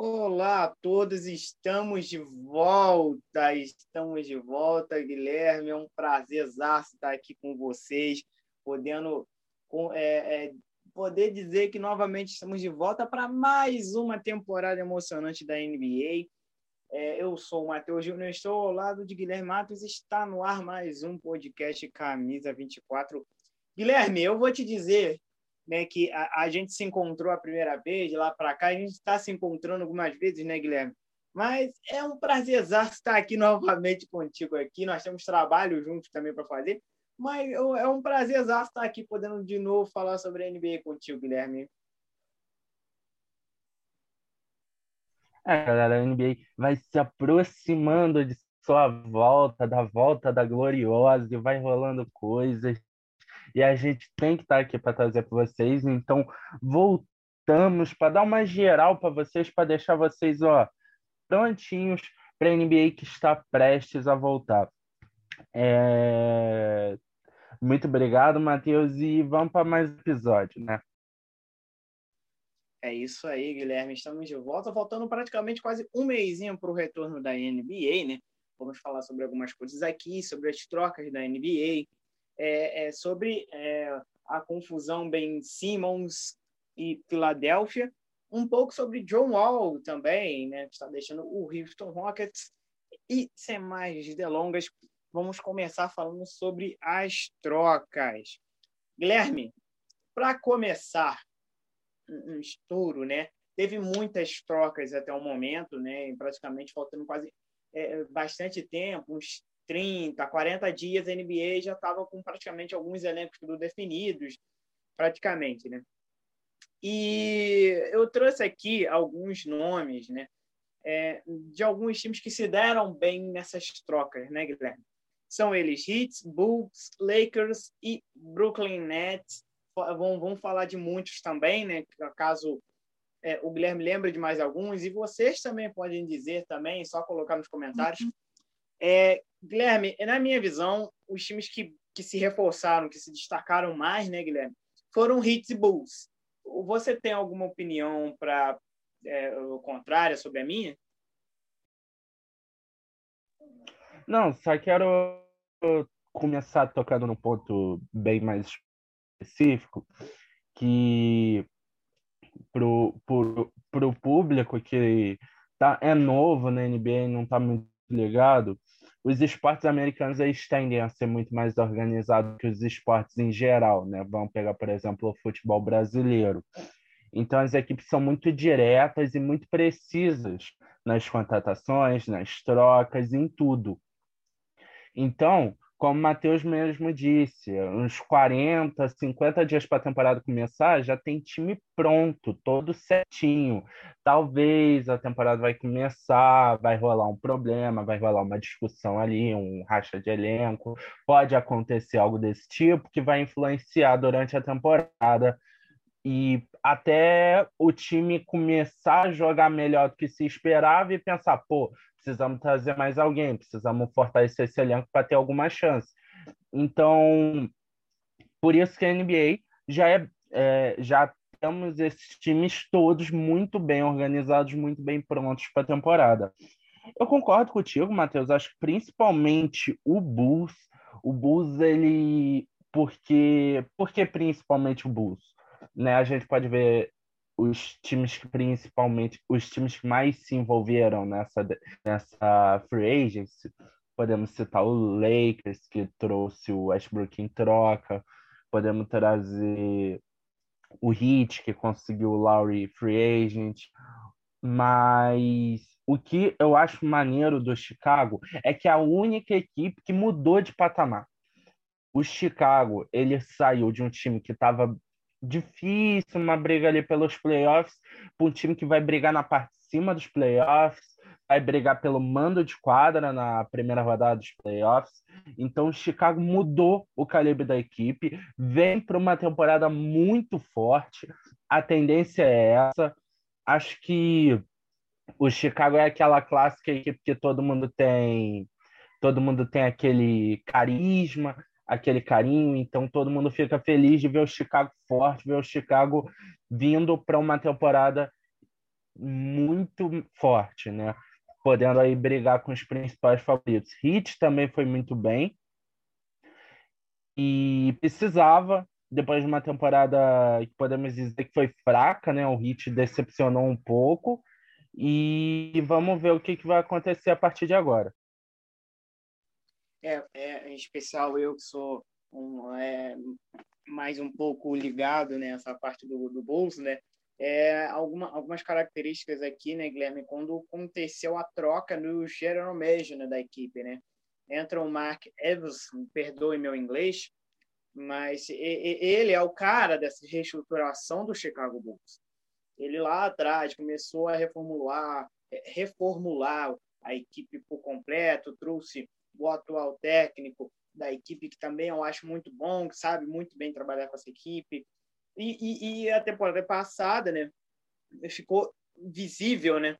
Olá a todos, estamos de volta, estamos de volta, Guilherme. É um prazer estar aqui com vocês, podendo é, é, poder dizer que novamente estamos de volta para mais uma temporada emocionante da NBA. É, eu sou o Matheus Júnior, estou ao lado de Guilherme Matos, está no ar mais um podcast Camisa 24. Guilherme, eu vou te dizer né, que a, a gente se encontrou a primeira vez, lá para cá, a gente está se encontrando algumas vezes, né, Guilherme? Mas é um prazer estar aqui novamente contigo aqui. Nós temos trabalho juntos também para fazer, mas é um prazer estar aqui podendo de novo falar sobre a NBA contigo, Guilherme. É, galera, a NBA vai se aproximando de sua volta, da volta da gloriosa, e vai rolando coisas e a gente tem que estar aqui para trazer para vocês. Então, voltamos para dar uma geral para vocês, para deixar vocês ó, prontinhos para a NBA que está prestes a voltar. É... Muito obrigado, Matheus, e vamos para mais episódio, né? É isso aí, Guilherme. Estamos de volta, faltando praticamente quase um mêsinho para o retorno da NBA, né? Vamos falar sobre algumas coisas aqui, sobre as trocas da NBA, é, é sobre é, a confusão Ben Simmons e Filadélfia, um pouco sobre John Wall também, né, que está deixando o Houston Rockets. E sem mais delongas, vamos começar falando sobre as trocas. Guilherme, para começar um estouro, né? Teve muitas trocas até o momento, né? Praticamente faltando quase é, bastante tempo, uns 30, 40 dias, a NBA já estava com praticamente alguns elencos tudo definidos, praticamente, né? E eu trouxe aqui alguns nomes, né? É, de alguns times que se deram bem nessas trocas, né, Guilherme? São eles Heat, Bulls, Lakers e Brooklyn Nets. Vão, vão falar de muitos também, né? Caso é, o Guilherme lembre de mais alguns, e vocês também podem dizer também, só colocar nos comentários. Uhum. É, Guilherme, na minha visão, os times que, que se reforçaram, que se destacaram mais, né, Guilherme, foram Hits e Bulls. Você tem alguma opinião para é, o contrário sobre a minha? Não, só quero começar tocando num ponto bem mais específico, que pro, pro, pro público que tá, é novo na NBA e não está muito ligado, os esportes americanos eles tendem a ser muito mais organizados que os esportes em geral, né? Vamos pegar, por exemplo, o futebol brasileiro. Então, as equipes são muito diretas e muito precisas nas contratações, nas trocas, em tudo. Então, como Matheus mesmo disse, uns 40, 50 dias para a temporada começar, já tem time pronto, todo certinho. Talvez a temporada vai começar, vai rolar um problema, vai rolar uma discussão ali, um racha de elenco. Pode acontecer algo desse tipo que vai influenciar durante a temporada e até o time começar a jogar melhor do que se esperava e pensar, pô, precisamos trazer mais alguém, precisamos fortalecer esse elenco para ter alguma chance. Então, por isso que a NBA já é, é já temos esses times todos muito bem organizados, muito bem prontos para a temporada. Eu concordo contigo, Matheus. Acho que principalmente o Bulls, o Bulls ele porque porque principalmente o Bulls, né? A gente pode ver os times que principalmente os times que mais se envolveram nessa nessa free agency. Podemos citar o Lakers que trouxe o Westbrook em troca. Podemos trazer o Heat que conseguiu o Lowry free agent. Mas o que eu acho maneiro do Chicago é que é a única equipe que mudou de patamar. O Chicago ele saiu de um time que estava difícil uma briga ali pelos playoffs, para um time que vai brigar na parte de cima dos playoffs, vai brigar pelo mando de quadra na primeira rodada dos playoffs. Então, o Chicago mudou o calibre da equipe, vem para uma temporada muito forte. A tendência é essa. Acho que o Chicago é aquela clássica equipe que todo mundo tem, todo mundo tem aquele carisma, aquele carinho, então todo mundo fica feliz de ver o Chicago forte, ver o Chicago vindo para uma temporada muito forte, né? Podendo aí brigar com os principais favoritos. Heat também foi muito bem. E precisava, depois de uma temporada que podemos dizer que foi fraca, né? O Heat decepcionou um pouco. E vamos ver o que, que vai acontecer a partir de agora. É, é, em especial eu que sou um, é, mais um pouco ligado nessa né, parte do, do bolso, né? É, alguma, algumas características aqui, né, Guilherme, quando aconteceu a troca no general manager né, da equipe, né? Entra o Mark Evans, perdoe meu inglês, mas ele é o cara dessa reestruturação do Chicago Bulls. Ele lá atrás começou a reformular, reformular a equipe por completo, trouxe o atual técnico da equipe, que também eu acho muito bom, que sabe muito bem trabalhar com essa equipe. E, e, e a temporada passada, né, ficou visível, né,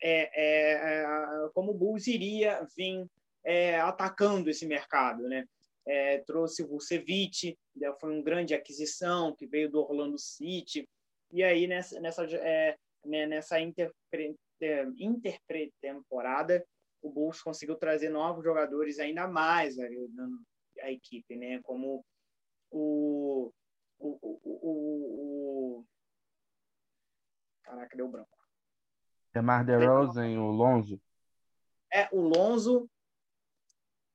é, é, como o Bulls iria vir é, atacando esse mercado, né. É, trouxe o Vucevic, né, foi uma grande aquisição que veio do Orlando City, e aí nessa, nessa, é, né, nessa interpre, é, interpretemporada o Bulls conseguiu trazer novos jogadores ainda mais ajudando a equipe, né? Como o, o, o, o, o... Caraca, deu branco. Demar DeRozan, o Lonzo. É, o Lonzo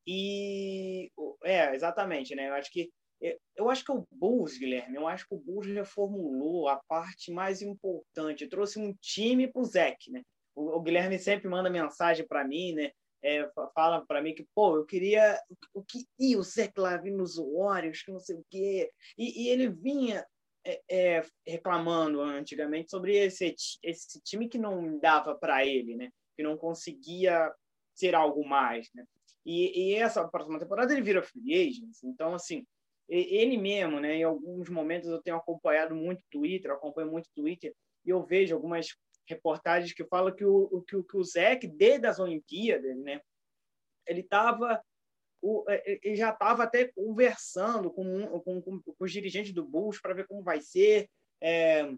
e... É, exatamente, né? Eu acho que eu acho que o Bulls, Guilherme, eu acho que o Bulls reformulou a parte mais importante. Trouxe um time para o Zeke, né? O, Guilherme sempre manda mensagem para mim, né? É, fala para mim que, pô, eu queria o que ia o Zé nos Warriors, que não sei o quê. E, e ele vinha é, é, reclamando antigamente sobre esse, esse time que não dava para ele, né? Que não conseguia ser algo mais, né? E, e, essa próxima temporada ele vira free agent. Então, assim, ele mesmo, né? Em alguns momentos eu tenho acompanhado muito Twitter, acompanho muito Twitter, e eu vejo algumas reportagens que fala que o, que, que o Zeke, desde as Olimpíadas, né, ele estava é, ele já estava até conversando com, com, com, com, os dirigentes do Bulls para ver como vai ser, é,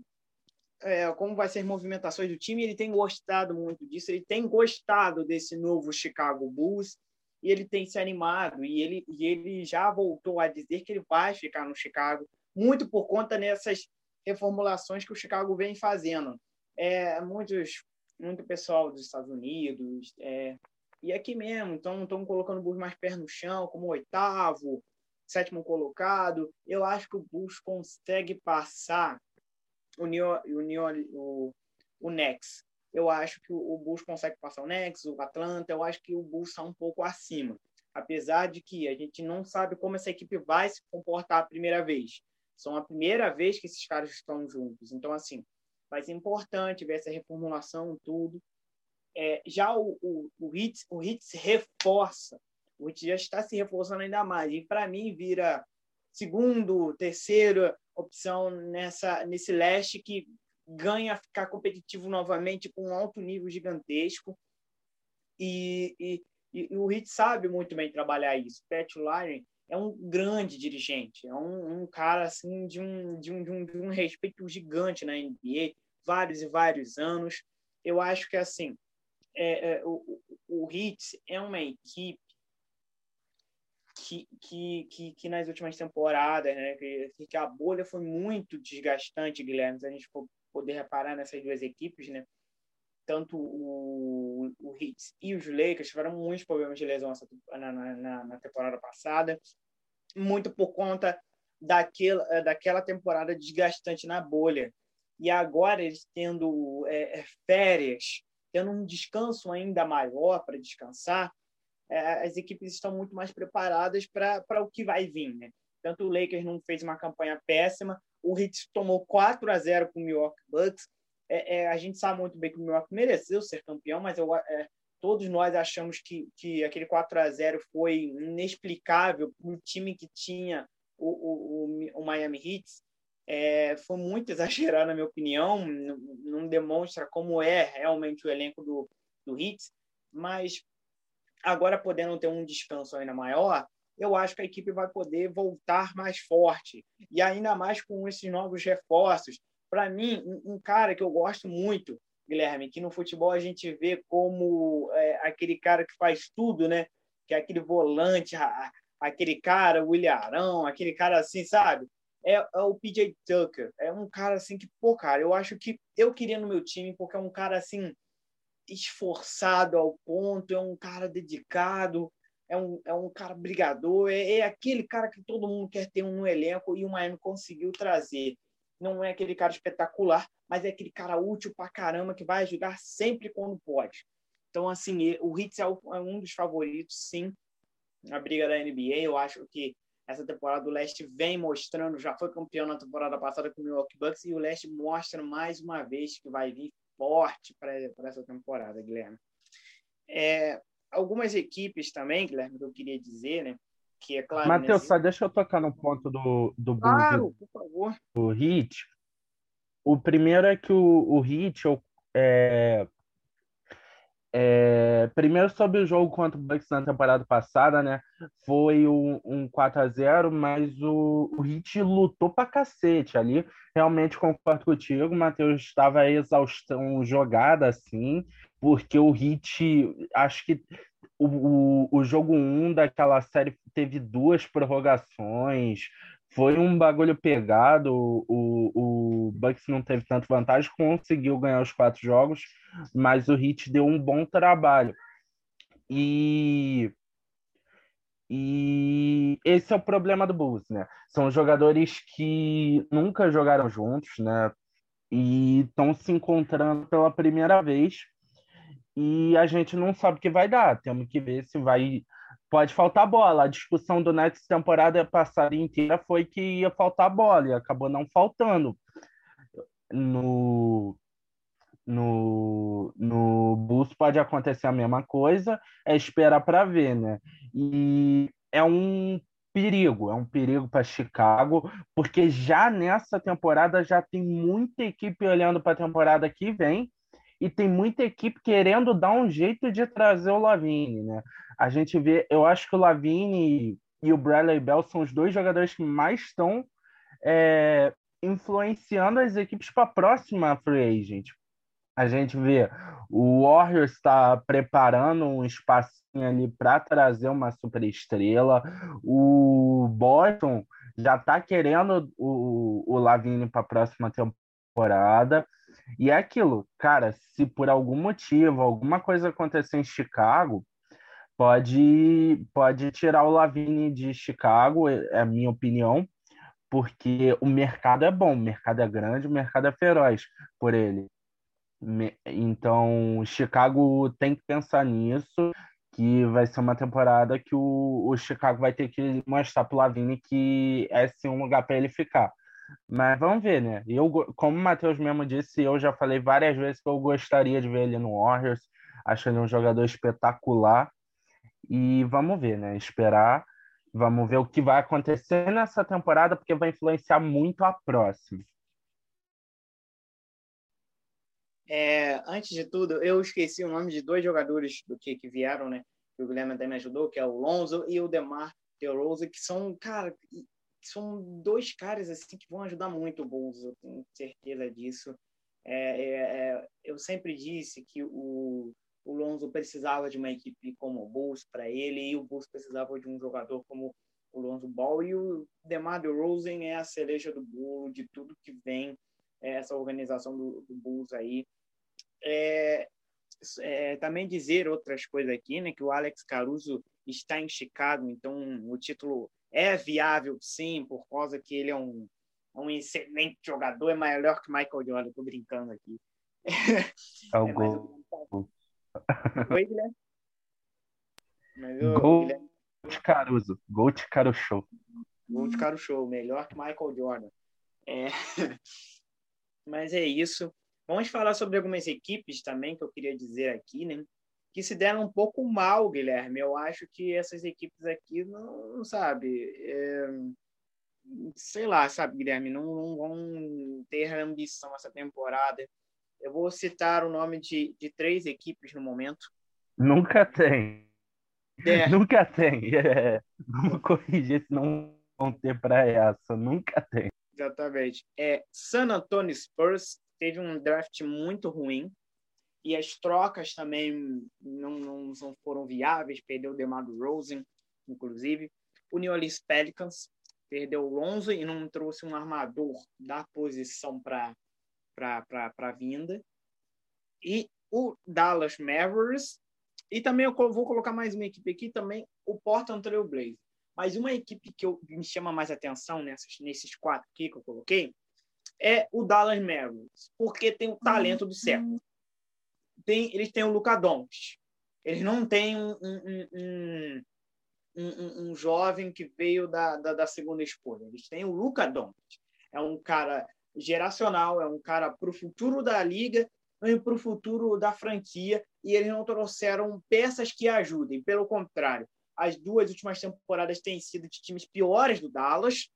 é, como vai ser as movimentações do time. Ele tem gostado muito disso, ele tem gostado desse novo Chicago Bulls e ele tem se animado e ele, e ele já voltou a dizer que ele vai ficar no Chicago, muito por conta dessas reformulações que o Chicago vem fazendo é, muitos, muito pessoal dos Estados Unidos, é, e aqui mesmo, então estão colocando o Bulls mais pé no chão, como oitavo, sétimo colocado. Eu acho que o Bulls consegue passar o, New, o, New, o, o Nex. Eu acho que o Bulls consegue passar o Nex, o Atlanta. Eu acho que o Bulls está um pouco acima. Apesar de que a gente não sabe como essa equipe vai se comportar a primeira vez. São a primeira vez que esses caras estão juntos. Então, assim, vai ser importante ver essa reformulação, tudo. É, já o, o, o, HIT, o HIT se reforça, o HIT já está se reforçando ainda mais, e para mim vira segundo, terceira opção nessa, nesse leste que ganha ficar competitivo novamente com um alto nível gigantesco. E, e, e o HIT sabe muito bem trabalhar isso. Pat Lyon é um grande dirigente, é um, um cara assim de um, de, um, de, um, de um respeito gigante na NBA, vários e vários anos. Eu acho que assim é, é, o, o é uma equipe que, que, que, que, nas últimas temporadas, né, que, que a bolha foi muito desgastante, Guilherme, se a gente for poder reparar nessas duas equipes, né? Tanto o, o Hits e os Lakers tiveram muitos problemas de lesão na, na, na temporada passada, muito por conta daquela, daquela temporada desgastante na bolha. E agora eles tendo é, férias, tendo um descanso ainda maior para descansar, é, as equipes estão muito mais preparadas para o que vai vir. Né? Tanto o Lakers não fez uma campanha péssima, o Heat tomou 4 a 0 com o Milwaukee Bucks. É, é, a gente sabe muito bem que o Milwaukee mereceu ser campeão, mas eu, é, todos nós achamos que, que aquele 4 a 0 foi inexplicável para um time que tinha o, o, o Miami Heat. É, foi muito exagerado, na minha opinião, não, não, demonstra como é realmente o elenco do, do Heat, mas agora podendo ter um descanso ainda maior, eu acho que a equipe vai poder voltar mais forte, e ainda mais com esses novos reforços. Para mim, um, cara que eu gosto muito Guilherme, que no futebol a gente vê como é, aquele cara que faz tudo, né? Que é aquele volante, aquele cara, o Ilharão, aquele cara assim, sabe? É, é, o PJ Tucker. É um cara assim que, pô, cara, eu acho que eu queria no meu time, porque é um cara assim, esforçado ao ponto, é um cara dedicado, é um, é um cara brigador, é, é aquele cara que todo mundo quer ter um elenco e o Miami conseguiu trazer. Não é aquele cara espetacular, mas é aquele cara útil pra caramba que vai ajudar sempre quando pode. Então, assim, o Hits é, é um dos favoritos, sim, na briga da NBA. Eu acho que essa temporada do Leste vem mostrando, já foi campeão na temporada passada com o Milwaukee Bucks, e o Leste mostra mais uma vez que vai vir forte para essa temporada, Guilherme. É, algumas equipes também, Guilherme, que eu queria dizer, né? Que é claro. Matheus, nesse... só deixa eu tocar no ponto do, do Claro, por favor. O Hit. O primeiro é que o, o Hit é, é, primeiro sobre o jogo contra o Bucks na temporada passada, né? Foi um, um 4 a 0 mas o, o Heat lutou pra cacete ali. Realmente concordo contigo, o Matheus estava exaustão jogada assim, porque o Heat, acho que o, o, o jogo 1 daquela série teve duas prorrogações, foi um bagulho pegado. O, o Bucks não teve tanto vantagem, conseguiu ganhar os quatro jogos, mas o Heat deu um bom trabalho. E e esse é o problema do Bulls, né? São jogadores que nunca jogaram juntos, né? E estão se encontrando pela primeira vez. E a gente não sabe o que vai dar. Temos que ver se vai pode faltar bola. A discussão do Nets temporada passada inteira foi que ia faltar bola e acabou não faltando. No, no, no Bulls pode acontecer a mesma coisa, é esperar para ver, né? E é um perigo, é um perigo para Chicago, porque já nessa temporada já tem muita equipe olhando para a temporada que vem e tem muita equipe querendo dar um jeito de trazer o Lavine, né? A gente vê, eu acho que o Lavine e o Bradley Bell são os dois jogadores que mais estão é, influenciando as equipes para a próxima free agent. A gente vê o Warriors está preparando um espacinho ali para trazer uma superestrela. O Boston já está querendo o, o Lavine para a próxima temporada. E é aquilo, cara, se por algum motivo, alguma coisa acontecer em Chicago, pode, pode tirar o Lavine de Chicago, é a minha opinião, porque o mercado é bom, o mercado é grande, o mercado é feroz por ele. Então, Chicago tem que pensar nisso, que vai ser uma temporada que o, o Chicago vai ter que mostrar para o Lavine que é sim um lugar para ele ficar. Mas vamos ver, né? Eu, como o Matheus mesmo disse, eu já falei várias vezes que eu gostaria de ver ele no Warriors. Acho ele um jogador espetacular. E vamos ver, né? Esperar. Vamos ver o que vai acontecer nessa temporada, porque vai influenciar muito a próxima. É, antes de tudo, eu esqueci o nome de dois jogadores do que, que vieram, né? Que o Guilherme até me ajudou, que é o Lonzo e o Demar DeRozan, que são, cara, são dois caras assim que vão ajudar muito o Bulls, eu tenho certeza disso. É, é, é, eu sempre disse que o, o Lonzo precisava de uma equipe como o Bulls para ele e o Bulls precisava de um jogador como o Lonzo Ball e o DeMar DeRozan é a cereja do bolo de tudo que vem é, essa organização do, do Bulls aí. É, é, também dizer outras coisas aqui, né, que o Alex Caruso está em Chicago, então o título é viável, sim, por causa que ele é um, um excelente jogador, é melhor que Michael Jordan. Estou brincando aqui. É o é, gol. Oi, Guilherme? Mas, gol Guilherme... de Caruso. Gol de Caruso. Gol de Caruso. Melhor que Michael Jordan. É... Mas é isso. Vamos falar sobre algumas equipes também que eu queria dizer aqui, né? Que se deram um pouco mal, Guilherme. Eu acho que essas equipes aqui não, não sabe, é, sei lá, sabe, Guilherme, não, não, vão ter ambição essa temporada. Eu vou citar o nome de, de três equipes no momento. Nunca tem. É. Nunca tem. É. Vamos corrigir se não vão ter para essa. Nunca tem. Exatamente. É, San Antonio Spurs teve um draft muito ruim e as trocas também não, não, não foram viáveis, perdeu o DeMar Rosen, inclusive. O New Orleans Pelicans perdeu o Lonzo e não trouxe um armador da posição para a vinda. E o Dallas Mavericks, e também eu vou colocar mais uma equipe aqui também, o Portland Trail Blazers. Mas uma equipe que eu, me chama mais atenção nessas, nesses quatro aqui que eu coloquei é o Dallas Mavericks, porque tem o talento do século. Tem, eles têm o Luca Doncic. Eles não têm um, um, um, um, um jovem que veio da, da, da, segunda escolha. Eles têm o Luca Doncic. É um cara geracional, é um cara para o futuro da liga e para o futuro da franquia. E eles não trouxeram peças que ajudem. Pelo contrário, as duas últimas temporadas têm sido de times piores do Dallas.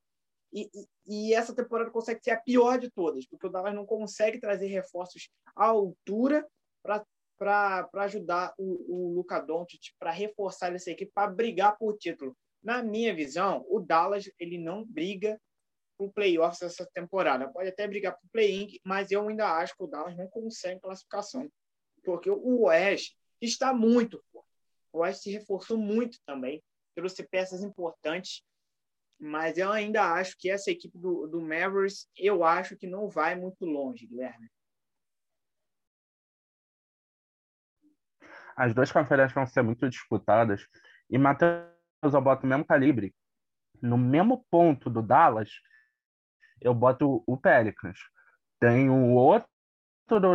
E, e, e, essa temporada consegue ser a pior de todas, porque o Dallas não consegue trazer reforços à altura para ajudar o, o Luca Doncic, para reforçar essa equipe, para brigar por título. Na minha visão, o Dallas ele não briga por playoffs essa temporada. Pode até brigar por play-in, mas eu ainda acho que o Dallas não consegue classificação, porque o Oeste está muito forte. O Oeste se reforçou muito também, trouxe peças importantes, mas eu ainda acho que essa equipe do, do Mavericks, eu acho que não vai muito longe, Guilherme. As duas conferências vão ser muito disputadas e Matheus, eu boto o mesmo calibre. No mesmo ponto do Dallas, eu boto o Pelicans. Tem o outro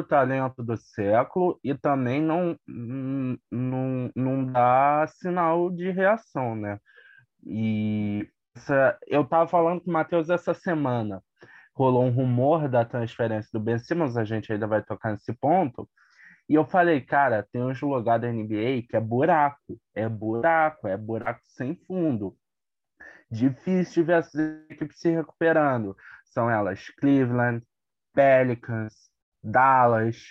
talento do século e também não, não, não dá sinal de reação, né? E essa, eu estava falando com o Matheus essa semana. Rolou um rumor da transferência do Ben Simmons, a gente ainda vai tocar nesse ponto. E eu falei, cara, tem uns lugares da NBA que é buraco, é buraco, é buraco sem fundo. Difícil ver essas equipes se recuperando. São elas Cleveland, Pelicans, Dallas.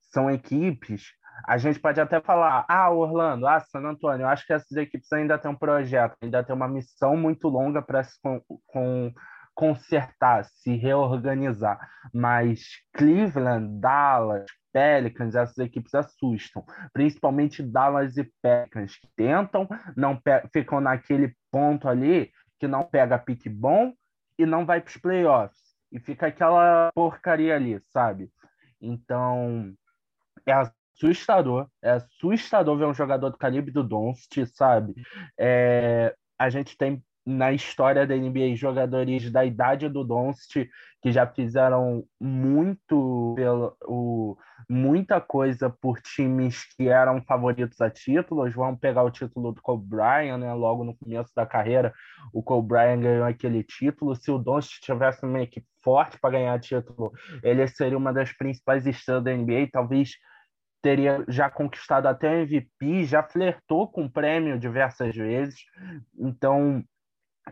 São equipes. A gente pode até falar, ah, Orlando, ah, San Antonio. Eu acho que essas equipes ainda têm um projeto, ainda têm uma missão muito longa para se com, com, consertar, se reorganizar. Mas Cleveland, Dallas, Pelicans, essas equipes assustam, principalmente Dallas e Pelicans, que tentam, não ficam naquele ponto ali que não pega pique bom e não vai para os playoffs. E fica aquela porcaria ali, sabe? Então, é assustador. É assustador ver um jogador do calibre do Doncic, sabe? É, a gente tem na história da NBA jogadores da idade do Doncic que já fizeram muito pelo o, muita coisa por times que eram favoritos a títulos. Vamos pegar o título do Kobe Bryant, né? Logo no começo da carreira, o Kobe Bryant ganhou aquele título. Se o Doncic tivesse uma equipe forte para ganhar título, ele seria uma das principais estrelas da NBA, talvez teria já conquistado até o MVP, já flertou com o prêmio diversas vezes. Então,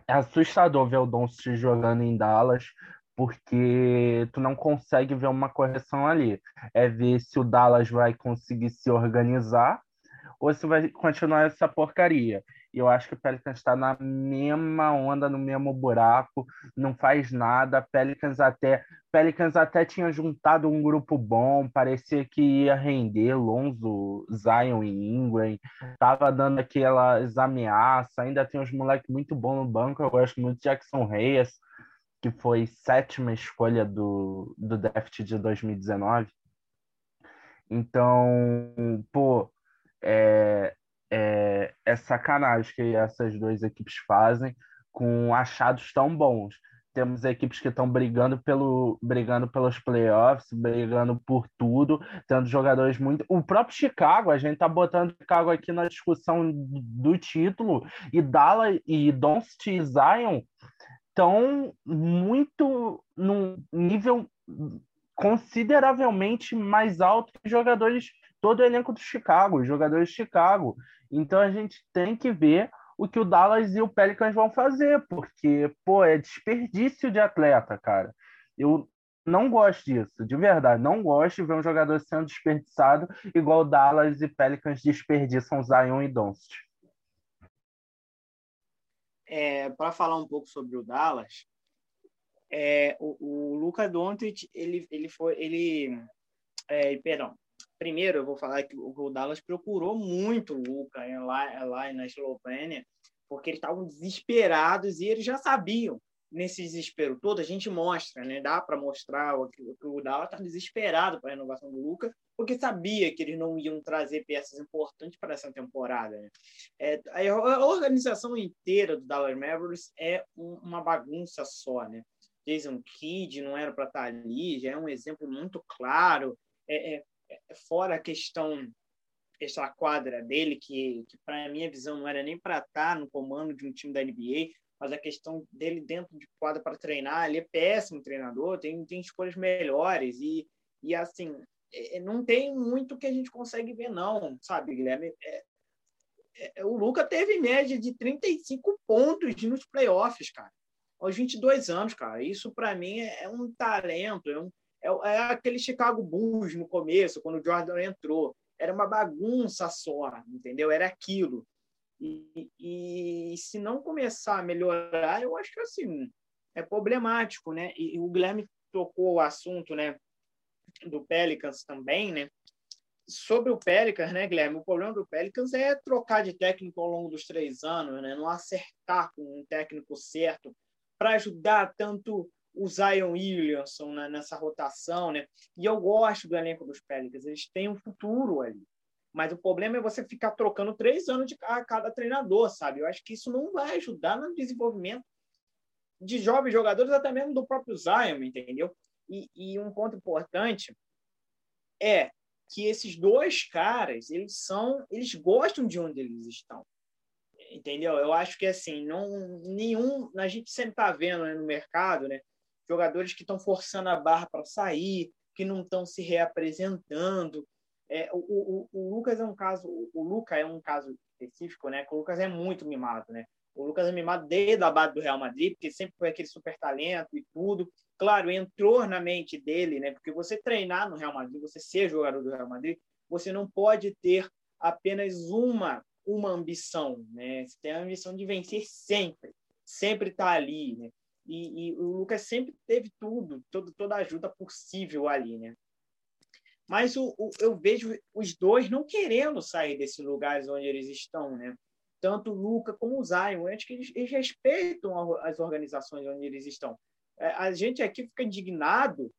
é assustador ver o Doncic jogando em Dallas, porque tu não consegue ver uma correção ali. É ver se o Dallas vai conseguir se organizar ou se vai continuar essa porcaria. E eu acho que o Pelicans está na mesma onda, no mesmo buraco, não faz nada. Pelicans até, Pelicans até tinha juntado um grupo bom, parecia que ia render Lonzo, Zion e Ingram, tava dando aquelas ameaças. Ainda tem uns moleques muito bons no banco. Eu gosto muito de Jackson Reyes, que foi sétima escolha do, do draft de 2019. Então, pô, é, é, é sacanagem que essas duas equipes fazem com achados tão bons. Temos equipes que estão brigando, pelo, brigando pelos playoffs, brigando por tudo, tendo jogadores muito. O próprio Chicago, a gente está botando Chicago aqui na discussão do título, e Dallas e Doncic e Zion estão muito num nível consideravelmente mais alto que jogadores, todo o elenco do Chicago, jogadores de Chicago. Então a gente tem que ver o que o Dallas e o Pelicans vão fazer, porque, pô, é desperdício de atleta, cara. Eu não gosto disso, de verdade. Não gosto de ver um jogador sendo desperdiçado igual Dallas e Pelicans desperdiçam Zion e Doncic. É, Para falar um pouco sobre o Dallas, é, o, o Luca Doncic, ele, ele foi, ele, é, perdão, primeiro eu vou falar que o Dallas procurou muito o Luca lá, lá na Eslovênia, porque eles estavam desesperados e eles já sabiam nesse desespero todo, a gente mostra, né? Dá para mostrar que, que o Dallas está desesperado para a renovação do Lucas, porque sabia que eles não iam trazer peças importantes para essa temporada. Né? É, a organização inteira do Dallas Mavericks é uma bagunça só, né? Jason Kidd não era para estar tá ali, já é um exemplo muito claro. É, é fora a questão essa quadra dele, que, que para minha visão não era nem para estar tá no comando de um time da NBA, mas a questão dele dentro de quadra para treinar, ele é péssimo treinador, tem, tem escolhas melhores e, e assim, é, não tem muito que a gente consegue ver não, sabe, Guilherme? É, é, o Luca teve média de 35 pontos nos playoffs, cara, aos 22 anos, cara. Isso para mim é, é, um talento, é, um, é, é aquele Chicago Bulls no começo, quando o Jordan entrou. Era uma bagunça só, entendeu? Era aquilo. E, e, se não começar a melhorar, eu acho que assim é problemático, né? E, e o Guilherme tocou o assunto, né, do Pelicans também, né? Sobre o Pelicans, né, Guilherme? O problema do Pelicans é trocar de técnico ao longo dos três anos, né? Não acertar com um técnico certo para ajudar tanto o Zion Williamson nessa rotação, né? E eu gosto do elenco dos Pelicans, eles têm um futuro ali. Mas o problema é você ficar trocando três anos de cada treinador, sabe? Eu acho que isso não vai ajudar no desenvolvimento de jovens jogadores, até mesmo do próprio Zion, entendeu? E, e um ponto importante é que esses dois caras, eles são, eles gostam de onde eles estão. Entendeu? Eu acho que assim, não nenhum, a gente sempre tá vendo né, no mercado, né, jogadores que estão forçando a barra para sair, que não estão se reapresentando, é, o, o, o, Lucas é um caso, o Luca é um caso específico, né? Que o Lucas é muito mimado, né? O Lucas é mimado desde a base do Real Madrid, porque sempre foi aquele super talento e tudo. Claro, entrou na mente dele, né? Porque você treinar no Real Madrid, você ser jogador do Real Madrid, você não pode ter apenas uma uma ambição, né? Você tem a ambição de vencer sempre, sempre estar tá ali, né? E, e, o Lucas sempre teve tudo, todo, toda a ajuda possível ali, né? mas o, o, eu vejo os dois não querendo sair desses lugares onde eles estão, né? Tanto o Luca como o Zion, eu acho que eles, eles respeitam as organizações onde eles estão. É, a gente aqui fica indignado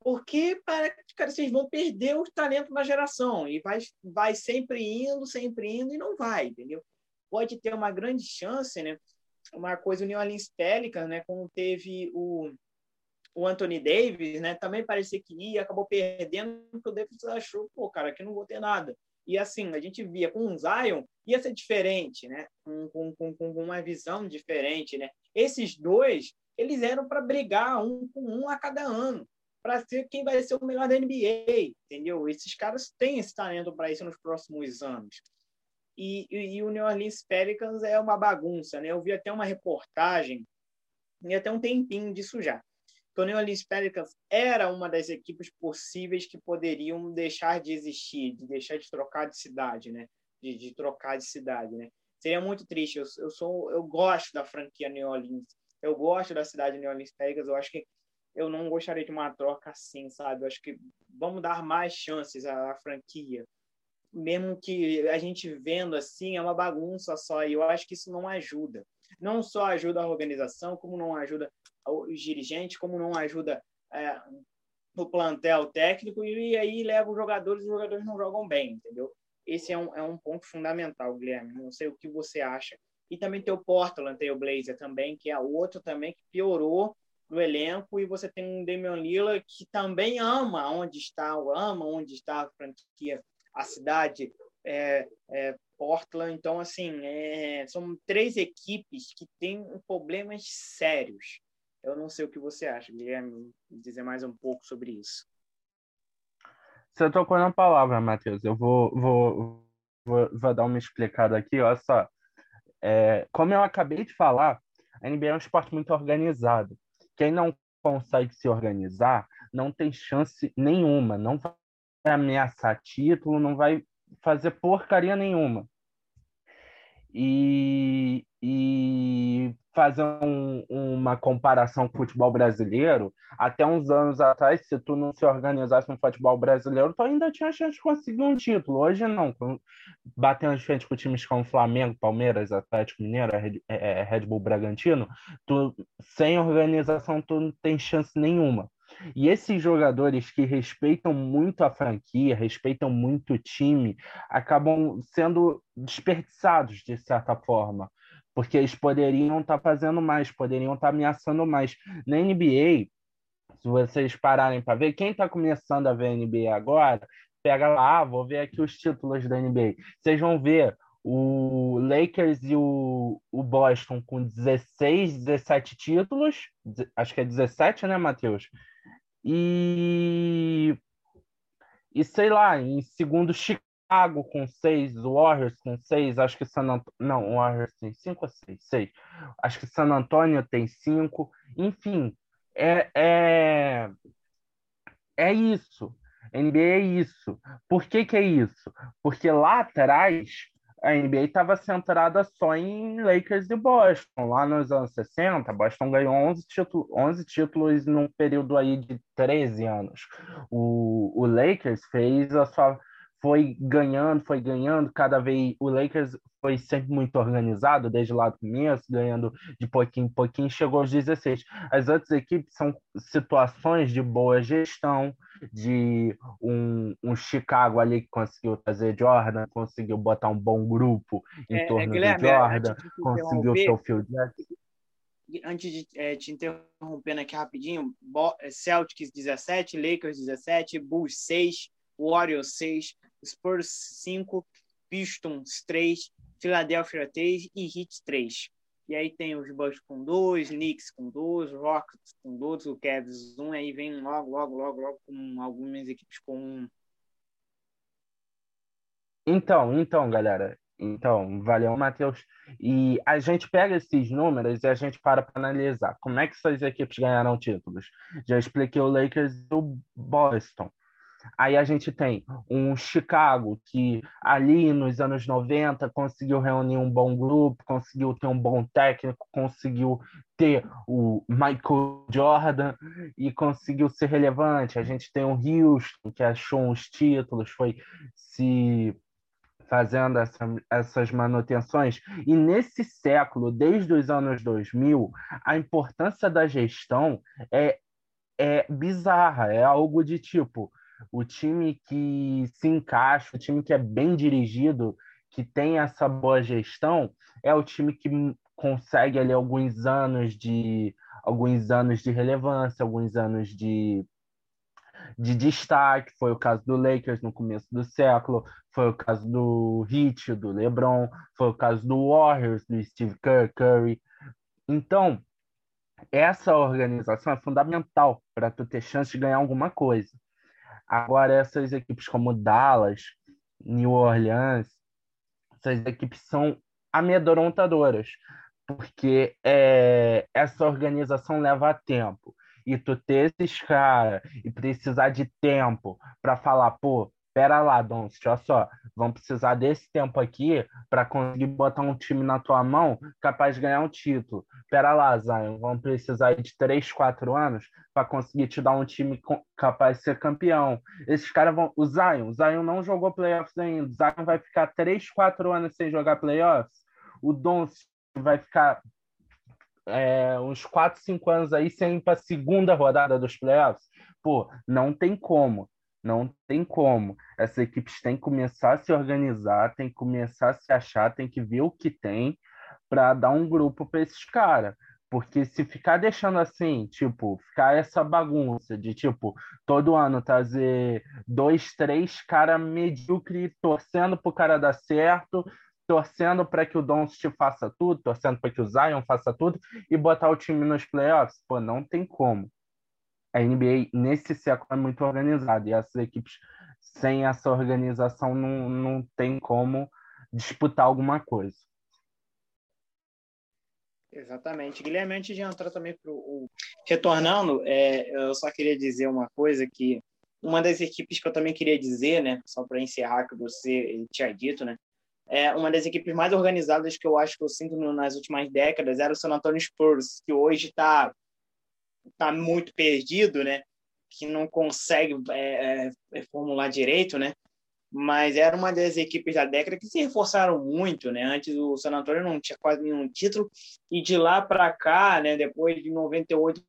porque para cara, vocês vão perder o talento da geração e vai, vai sempre indo, sempre indo e não vai, entendeu? Pode ter uma grande chance, né? Uma coisa New Orleans Pelicans, né? Como teve o o Anthony Davis, né, também parecia que ia, acabou perdendo, porque o Davis achou, pô, cara, aqui não vou ter nada. E assim, a gente via com o Zion, ia ser diferente, né? Com, com, com, com uma visão diferente, né? Esses dois, eles eram para brigar um com um a cada ano, para ser quem vai ser o melhor da NBA, entendeu? Esses caras têm esse talento para isso nos próximos anos. E, e, o New Orleans Pelicans é uma bagunça, né? Eu vi até uma reportagem, e até um tempinho disso já, que o New Orleans Pelicans era uma das equipes possíveis que poderiam deixar de existir, de deixar de trocar de cidade, né? De, de trocar de cidade, né? Seria muito triste. Eu, eu sou, eu gosto da franquia New Orleans. Eu gosto da cidade de New Orleans Pelicans. Eu acho que eu não gostaria de uma troca assim, sabe? Eu acho que vamos dar mais chances à, à franquia. Mesmo que a gente vendo assim, é uma bagunça só. E eu acho que isso não ajuda. Não só ajuda a organização, como não ajuda os dirigentes, como não ajuda é, o plantel técnico, e aí leva os jogadores, os jogadores não jogam bem, entendeu? Esse é um, é um ponto fundamental, Guilherme. Não sei o que você acha. E também tem o Portland, tem o Blazer também, que é outro também que piorou no elenco, e você tem um Damian Lillard que também ama onde está, ama onde está a franquia, a cidade, é, é, Portland. Então, assim, é, são três equipes que têm problemas sérios. Eu não sei o que você acha, Guilherme, dizer mais um pouco sobre isso. Você tocou na palavra, Matheus. Eu vou, vou, vou, vou dar uma explicada aqui. Olha só. É, como eu acabei de falar, a NBA é um esporte muito organizado. Quem não consegue se organizar não tem chance nenhuma, não ameaçar título, não vai fazer porcaria nenhuma. E, e fazer um, uma comparação com o futebol brasileiro, até uns anos atrás, se tu não se organizasse no futebol brasileiro, tu ainda tinha chance de conseguir um título. Hoje não. Batendo de frente com times como Flamengo, Palmeiras, Atlético Mineiro, Red, é, Red Bull Bragantino, tu, sem organização tu não tem chance nenhuma. E esses jogadores que respeitam muito a franquia, respeitam muito o time, acabam sendo desperdiçados de certa forma porque eles poderiam estar tá fazendo mais, poderiam estar tá ameaçando mais. Na NBA, se vocês pararem para ver, quem está começando a ver a NBA agora, pega lá, ah, vou ver aqui os títulos da NBA. Vocês vão ver o Lakers e o, o Boston com 16, 17 títulos, acho que é 17, né, Matheus? E, e sei lá, em segundo, Chicago com seis, Warriors com seis, acho que San Antônio. Não, Warriors tem cinco ou seis? Seis. Acho que San Antônio tem cinco. Enfim, é, é, é isso. NBA é isso. Por que, que é isso? Porque lá atrás a NBA estava centrada só em Lakers e Boston. Lá nos anos 60, Boston ganhou 11 títulos, 11 títulos num período aí de 13 anos. O, o Lakers fez a sua foi ganhando, foi ganhando, cada vez o Lakers foi sempre muito organizado, desde lá do começo, ganhando de pouquinho em pouquinho, chegou aos 16. As outras equipes são situações de boa gestão, de um, um Chicago ali que conseguiu trazer Jordan, conseguiu botar um bom grupo em é, torno é, de Jordan, conseguiu ter o Phil Jackson antes de é, te interrompendo aqui rapidinho, Celtics 17, Lakers 17, Bulls 6, Warriors 6, Spurs 5, Pistons 3, Philadelphia 3 e Heat 3. E aí tem os Bucks com 2, Knicks com 2, Rockets com 2, o Cavs 1, um, aí vem logo, logo, logo, logo com algumas equipes com 1. Um. Então, então, galera, então, valeu, Matheus. E a gente pega esses números e a gente para para analisar como é que essas equipes ganharam títulos. Já expliquei o Lakers e o Boston. Aí a gente tem um Chicago que ali nos anos 90 conseguiu reunir um bom grupo, conseguiu ter um bom técnico, conseguiu ter o Michael Jordan e conseguiu ser relevante. A gente tem o Houston que achou uns títulos, foi se fazendo essa, essas manutenções. E nesse século, desde os anos 2000, a importância da gestão é, é bizarra, é algo de tipo o time que se encaixa, o time que é bem dirigido, que tem essa boa gestão, é o time que consegue ali alguns anos de alguns anos de relevância, alguns anos de de destaque, foi o caso do Lakers no começo do século, foi o caso do Heat, do LeBron, foi o caso do Warriors, do Steve Kerr, Curry. Então, essa organização é fundamental para tu ter chance de ganhar alguma coisa. Agora, essas equipes como Dallas, New Orleans, essas equipes são amedrontadoras, porque é, essa organização leva tempo. E tu ter esses caras e precisar de tempo para falar, pô, Pera lá, Doncic, olha só, vão precisar desse tempo aqui para conseguir botar um time na tua mão capaz de ganhar um título. Pera lá, Zion, vão precisar de 3, 4 anos para conseguir te dar um time capaz de ser campeão. Esses caras vão. O Zion, o Zion não jogou playoffs ainda. O Zion vai ficar 3, 4 anos sem jogar playoffs. O Doncic vai ficar é, uns 4, 5 anos aí sem ir para a segunda rodada dos playoffs. Pô, não tem como. Não tem como. Essas equipes têm que começar a se organizar, têm que começar a se achar, têm que ver o que tem para dar um grupo para esses caras. Porque se ficar deixando assim, tipo, ficar essa bagunça de, tipo, todo ano trazer dois, três caras medíocres torcendo pro cara dar certo, torcendo para que o Doncic faça tudo, torcendo para que o Zion faça tudo e botar o time nos playoffs, pô, não tem como a NBA nesse século é muito organizada e essas equipes sem essa organização não, não tem como disputar alguma coisa. Exatamente. Guilherme, antes de entrar também para o. Retornando, é, eu só queria dizer uma coisa que uma das equipes que eu também queria dizer, né, só para encerrar que você tinha dito, né, é, uma das equipes mais organizadas que eu acho que eu sinto nas últimas décadas era o San Antonio Spurs, que hoje está tá muito perdido, né? Que não consegue é, é, é, formular direito, né? Mas era uma das equipes da década que se reforçaram muito, né? Antes o San Antonio não tinha quase nenhum título e de lá para cá, né? Depois de 98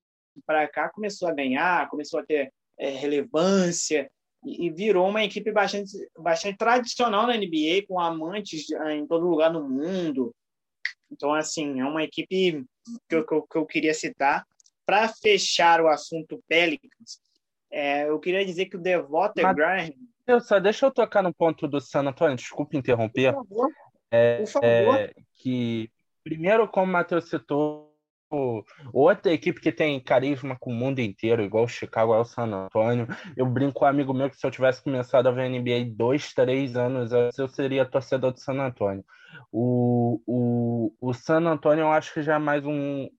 para cá começou a ganhar, começou a ter é, relevância e, virou uma equipe bastante, bastante tradicional na NBA, com amantes em todo lugar no mundo. Então, assim, é uma equipe que eu, que eu, que eu queria citar. Para fechar o assunto Pelicans, é, eu queria dizer que o Devonta Graham... Eu só deixa eu tocar no ponto do San Antonio, desculpe interromper. Por favor. É, Por favor. É, que, primeiro, como o Matheus citou, outra equipe que tem carisma com o mundo inteiro, igual o Chicago é o San Antonio. Eu brinco com um amigo meu que se eu tivesse começado a ver NBA dois, três anos, eu seria torcedor do San Antonio. O, o, o San Antonio eu acho que já é mais um.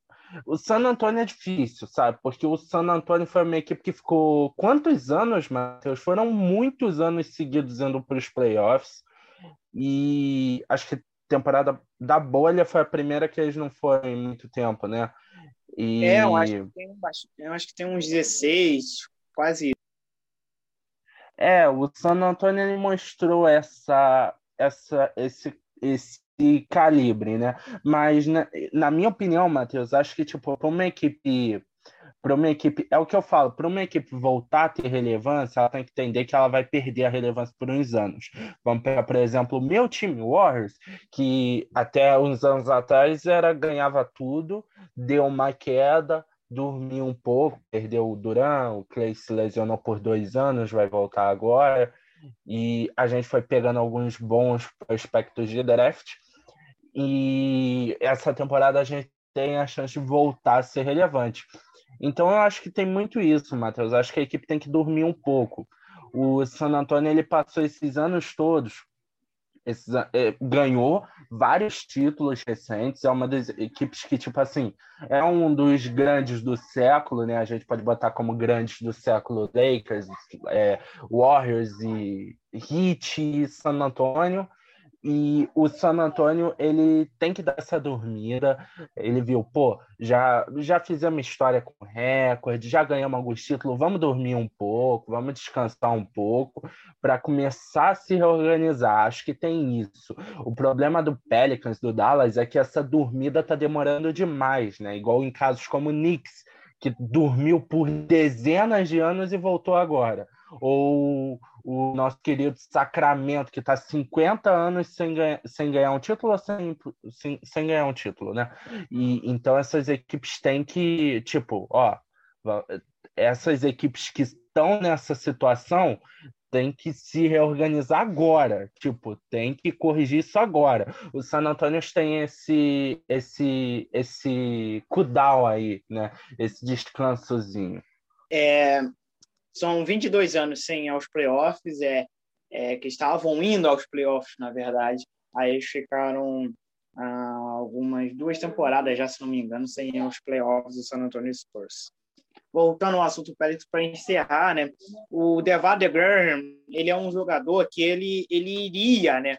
O San Antonio é difícil, sabe? Porque o San Antonio foi uma equipe que ficou quantos anos, Matheus? Foram muitos anos seguidos indo para os playoffs. E acho que temporada da bolha foi a primeira que eles não foram em muito tempo, né? E... É, eu acho, que tem, eu acho que tem uns 16, quase. É, o San Antonio mostrou essa, essa, esse, esse calibre, né? Mas, na, na minha opinião, Matheus, acho que, tipo, para uma equipe para uma equipe, é o que eu falo, para uma equipe voltar a ter relevância, ela tem que entender que ela vai perder a relevância por uns anos. Vamos pegar, por exemplo, o meu time Warriors, que até uns anos atrás era ganhava tudo, deu uma queda, dormiu um pouco, perdeu o Duran, o Clay se lesionou por dois anos, vai voltar agora, e a gente foi pegando alguns bons prospectos de draft, e essa temporada a gente tem a chance de voltar a ser relevante. Então eu acho que tem muito isso, Matheus. Acho que a equipe tem que dormir um pouco. O San Antonio ele passou esses anos todos, esses, é, ganhou vários títulos recentes. É uma das equipes que, tipo assim, é um dos grandes do século, né? A gente pode botar como grandes do século Lakers, é, Warriors e Heat San Antonio. E o San Antonio, ele tem que dar essa dormida. Ele viu, pô, já, já fizemos história com recorde, já ganhamos alguns títulos, vamos dormir um pouco, vamos descansar um pouco para começar a se reorganizar. Acho que tem isso. O problema do Pelicans, do Dallas, é que essa dormida tá demorando demais, né? Igual em casos como o Knicks, que dormiu por dezenas de anos e voltou agora. Ou o nosso querido Sacramento, que está 50 anos sem ganhar, sem ganhar um título ou sem, sem, sem ganhar um título, né? E, então essas equipes têm que, tipo, ó, essas equipes que estão nessa situação têm que se reorganizar agora, tipo, tem que corrigir isso agora. O San Antonio tem esse esse esse cooldown aí, né? Esse descansozinho. É, são 22 anos sem aos playoffs, é, é, que estavam indo aos playoffs, na verdade. Aí ficaram ah, algumas duas temporadas já, se não me engano, sem aos playoffs do San Antonio Spurs. Voltando ao assunto para encerrar, né? O Devada Graham, ele é um jogador que ele, ele iria, né?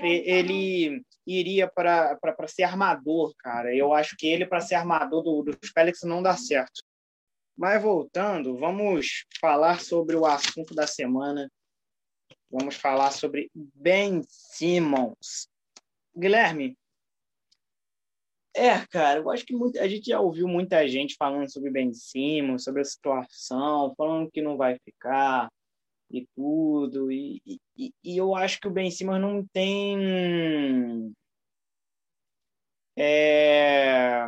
Ele iria para ser armador, cara. Eu acho que ele, para ser armador do, dos Pelicans, não dá certo. Mas voltando, vamos falar sobre o assunto da semana. Vamos falar sobre Ben Simmons. Guilherme, é, cara, eu acho que muita, a gente já ouviu muita gente falando sobre Ben Simmons, sobre a situação, falando que não vai ficar e tudo. E, e, e eu acho que o Ben Simmons não tem. É,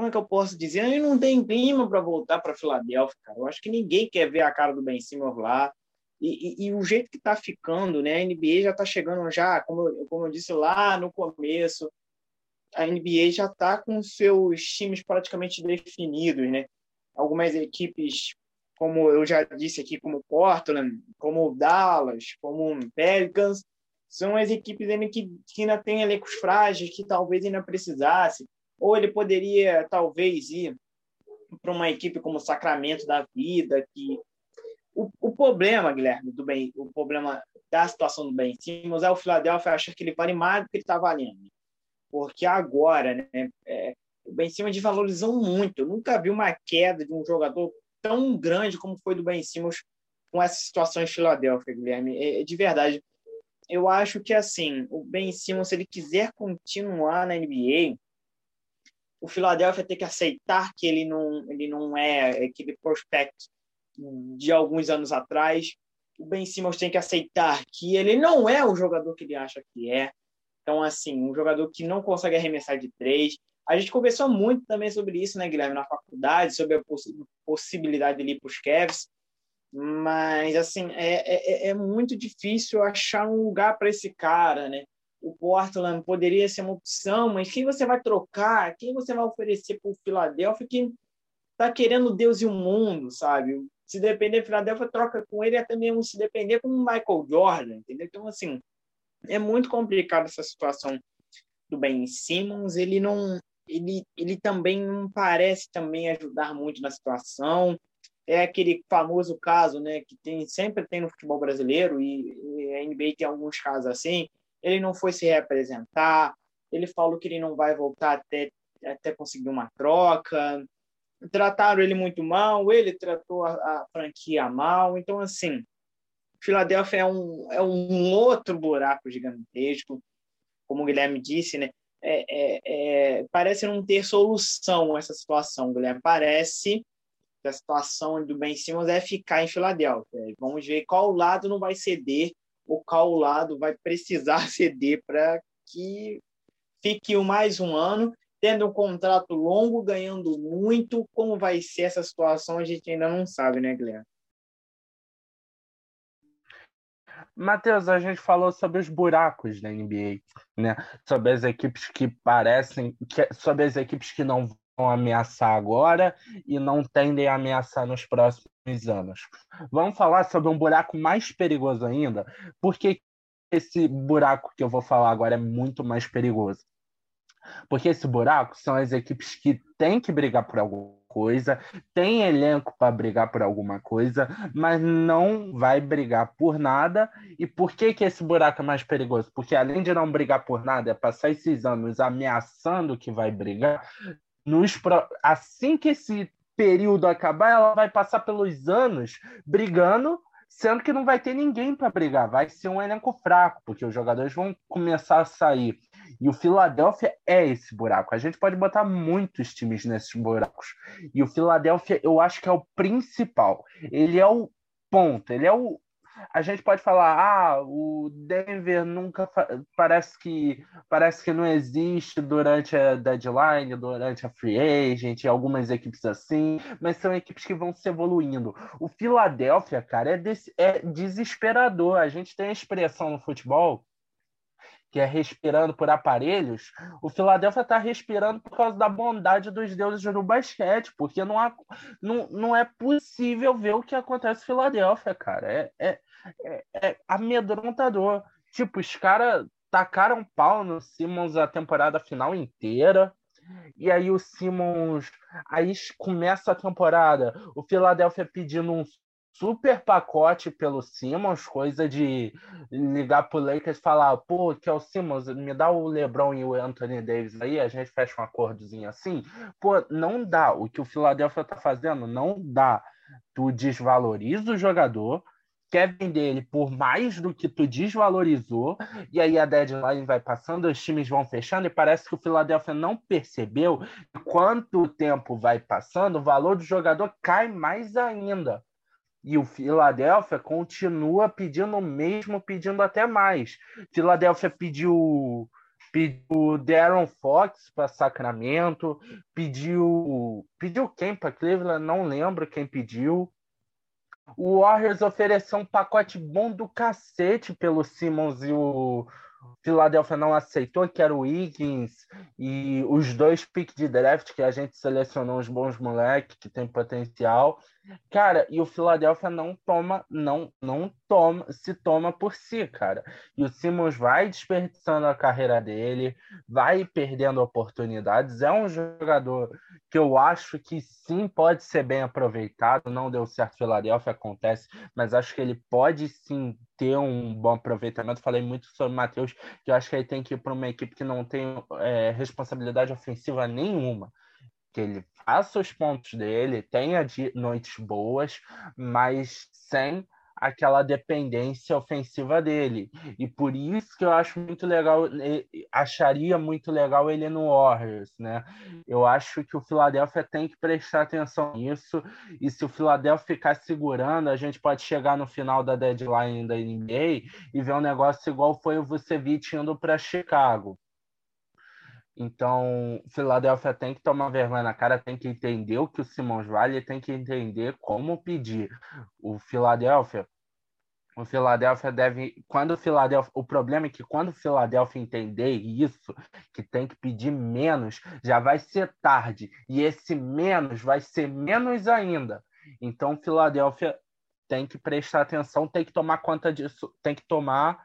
como é que eu posso dizer? Ele não tem clima para voltar para Filadélfia, cara. Eu acho que ninguém quer ver a cara do Ben Simmons lá. E, e, e o jeito que está ficando, né? A NBA já está chegando já, como eu, como eu disse lá no começo, a NBA já está com seus times praticamente definidos, né? Algumas equipes, como eu já disse aqui, como Portland, como Dallas, como Pelicans, são as equipes que, que ainda têm elencos frágeis, que talvez ainda precisasse ou ele poderia talvez ir para uma equipe como Sacramento da vida, que o, o problema, Guilherme, do bem, o problema da situação do Ben Simmons é o Philadelphia achar que ele vale mais do que ele está valendo. Porque agora, né, é, o Ben Simmons desvalorizou muito. Eu nunca vi uma queda de um jogador tão grande como foi do Ben Simmons com essa situação em Filadélfia, Guilherme. É, de verdade, eu acho que assim, o Ben Simmons, se ele quiser continuar na NBA, o Philadelphia tem que aceitar que ele não, ele não é aquele prospect de alguns anos atrás. O Ben Simmons tem que aceitar que ele não é o jogador que ele acha que é. Então, assim, um jogador que não consegue arremessar de três. A gente conversou muito também sobre isso, né, Guilherme, na faculdade, sobre a poss possibilidade de ir para os Cavs. Mas, assim, é, é, é muito difícil achar um lugar para esse cara, né? O Portland poderia ser uma opção, mas quem você vai trocar? Quem você vai oferecer para o Philadelphia que está querendo Deus e o mundo, sabe? Se depender Philadelphia, troca com ele até mesmo se depender com o Michael Jordan, entendeu? Então, assim, é muito complicado essa situação do Ben Simmons. Ele não, ele, ele também não parece também ajudar muito na situação. É aquele famoso caso, né, que tem sempre tem no futebol brasileiro e, e a NBA tem alguns casos assim ele não foi se representar, ele falou que ele não vai voltar até, até conseguir uma troca, trataram ele muito mal, ele tratou a, a franquia mal, então, assim, Filadélfia é um, é um outro buraco gigantesco, como o Guilherme disse, né? É, é, é, parece não ter solução essa situação, Guilherme. Parece que a situação do Ben Simmons é ficar em Filadélfia. Vamos ver qual lado não vai ceder o qual lado vai precisar ceder para que fique mais um ano, tendo um contrato longo, ganhando muito. Como vai ser essa situação, a gente ainda não sabe, né, Guilherme? Matheus, a gente falou sobre os buracos da NBA, né? Sobre as equipes que parecem, que, sobre as equipes que não vão ameaçar agora e não tendem a ameaçar nos próximos anos. Vamos falar sobre um buraco mais perigoso ainda, porque esse buraco que eu vou falar agora é muito mais perigoso. Porque esse buraco são as equipes que têm que brigar por alguma coisa, tem elenco para brigar por alguma coisa, mas não vai brigar por nada. E por que, que esse buraco é mais perigoso? Porque além de não brigar por nada, é passar esses anos ameaçando que vai brigar, nos assim que esse período acabar, ela vai passar pelos anos brigando, sendo que não vai ter ninguém para brigar, vai ser um elenco fraco, porque os jogadores vão começar a sair. E o Philadelphia é esse buraco. A gente pode botar muitos times nesses buracos. E o Philadelphia, eu acho que é o principal. Ele é o ponto, ele é o, a gente pode falar, ah, o Denver nunca parece que parece que não existe durante a deadline, durante a free agent, algumas equipes assim, mas são equipes que vão se evoluindo. O Philadelphia, cara, é, des é desesperador. A gente tem a expressão no futebol que é respirando por aparelhos, o Philadelphia está respirando por causa da bondade dos deuses no basquete, porque não, há, não, não é possível ver o que acontece em Filadélfia, cara. É, é, é, é amedrontador. Tipo, os caras tacaram pau no Simmons a temporada final inteira. E aí o Simmons. Aí começa a temporada. O Philadelphia pedindo um super pacote pelo Simmons, coisa de ligar pro Lakers e falar, pô, que é o Simmons, me dá o LeBron e o Anthony Davis aí, a gente fecha um acordozinho assim. Pô, não dá. O que o Philadelphia tá fazendo não dá. Tu desvaloriza o jogador, quer vender ele por mais do que tu desvalorizou, e aí a deadline vai passando, os times vão fechando, e parece que o Philadelphia não percebeu quanto tempo vai passando, o valor do jogador cai mais ainda. E o Philadelphia continua pedindo o mesmo, pedindo até mais. Philadelphia pediu pediu Darren Fox para Sacramento, pediu pediu quem para Cleveland, não lembro quem pediu. O Warriors ofereceu um pacote bom do cacete pelo Simmons e o Philadelphia não aceitou, que era o Wiggins e os dois piques de draft que a gente selecionou uns bons moleques que tem potencial Cara, e o Philadelphia não toma, não, não toma, se toma por si, cara. E o Simmons vai desperdiçando a carreira dele, vai perdendo oportunidades. É um jogador que eu acho que sim pode ser bem aproveitado. Não deu certo Philadelphia, acontece, mas acho que ele pode sim ter um bom aproveitamento. Falei muito sobre o Matheus, que eu acho que ele tem que ir para uma equipe que não tem é, responsabilidade ofensiva nenhuma que ele faça os pontos dele, tenha noites boas, mas sem aquela dependência ofensiva dele. E por isso que eu acho muito legal, acharia muito legal ele no Warriors, né? Eu acho que o Philadelphia tem que prestar atenção nisso, e se o Philadelphia ficar segurando, a gente pode chegar no final da deadline da NBA e ver um negócio igual foi o Vucevic indo para Chicago. Então, Filadélfia tem que tomar vergonha na cara, tem que entender o que o Simões vale, tem que entender como pedir. O Filadélfia, o Filadélfia deve, quando o o problema é que quando o Filadélfia entender isso, que tem que pedir menos, já vai ser tarde e esse menos vai ser menos ainda. Então, Filadélfia tem que prestar atenção, tem que tomar conta disso, tem que tomar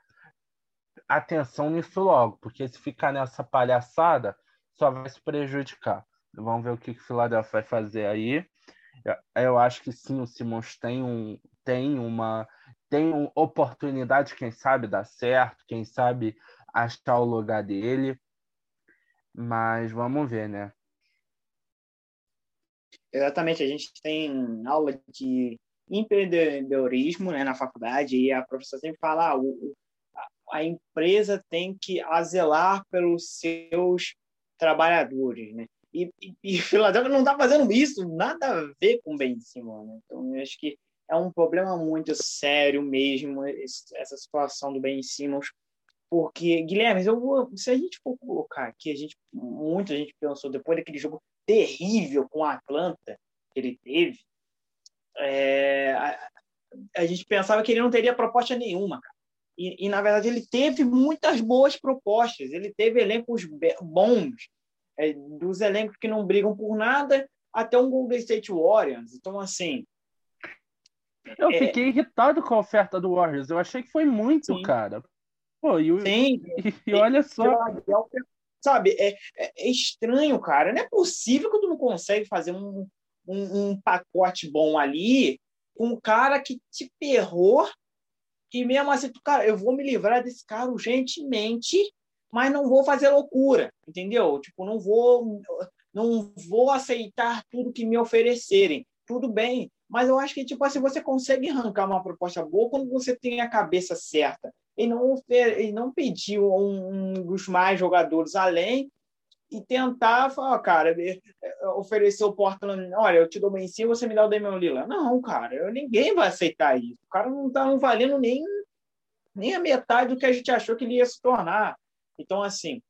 atenção nisso logo, porque se ficar nessa palhaçada, só vai se prejudicar. Vamos ver o que o Philadelphia vai fazer aí. Eu acho que sim, o Simons tem, um, tem uma tem uma oportunidade, quem sabe dar certo, quem sabe achar o lugar dele. Mas vamos ver, né? Exatamente, a gente tem aula de empreendedorismo né, na faculdade e a professora sempre fala ah, o, a empresa tem que azelar pelos seus trabalhadores, né? E, e, e Filadélfia não está fazendo isso, nada a ver com Ben Simmons, né? Então, eu acho que é um problema muito sério mesmo essa situação do Ben Simmons, porque Guilherme, eu vou, se a gente for colocar aqui, a gente muita gente pensou depois daquele jogo terrível com a Atlanta que ele teve, é, a, a, gente pensava que ele não teria proposta nenhuma, cara. E, e, na verdade, ele teve muitas boas propostas, ele teve elencos bons, é, dos elencos que não brigam por nada até um Golden State Warriors. Então, assim. Eu é... fiquei irritado com a oferta do Warriors. Eu achei que foi muito, Sim. cara. Pô, e. Sim. E, e olha só. Sabe, é, é, é, estranho, cara. Não é possível que tu não consegue fazer um, um, um pacote bom ali com um cara que te ferrou e mesmo assim, tu, cara, eu vou me livrar desse cara urgentemente, mas não vou fazer loucura, entendeu? Tipo, não vou, não vou aceitar tudo que me oferecerem. Tudo bem, mas eu acho que tipo assim você consegue arrancar uma proposta boa quando você tem a cabeça certa e não e não pedir um, um dos mais jogadores além e tentar falar, cara, oferecer o Portland, olha, eu te dou bem sim, você me dá o Damian Lillard. Não, cara, ninguém vai aceitar isso. O cara não tá não valendo nem, nem a metade do que a gente achou que ele ia se tornar. Então, assim,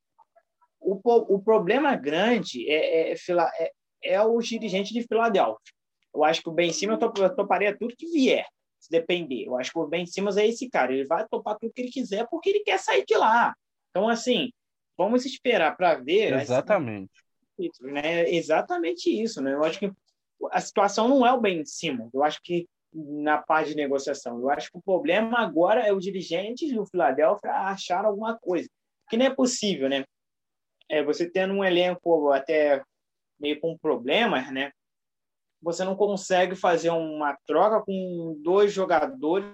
o, o problema grande é, é, é, é o dirigente de Filadélfia. Eu acho que o Ben Simmons eu toparia tudo que vier, se depender. Eu acho que o Ben Simmons é esse cara. Ele vai topar tudo que ele quiser porque ele quer sair de lá. Então, assim, Vamos esperar para ver. Exatamente. né? Exatamente isso, né? Eu acho que a situação não é o bem em cima. Eu acho que na parte de negociação. Eu acho que o problema agora é o dirigente do Philadelphia achar alguma coisa. Que não é possível, né? É, você tendo um elenco até meio com problemas, né? Você não consegue fazer uma troca com dois jogadores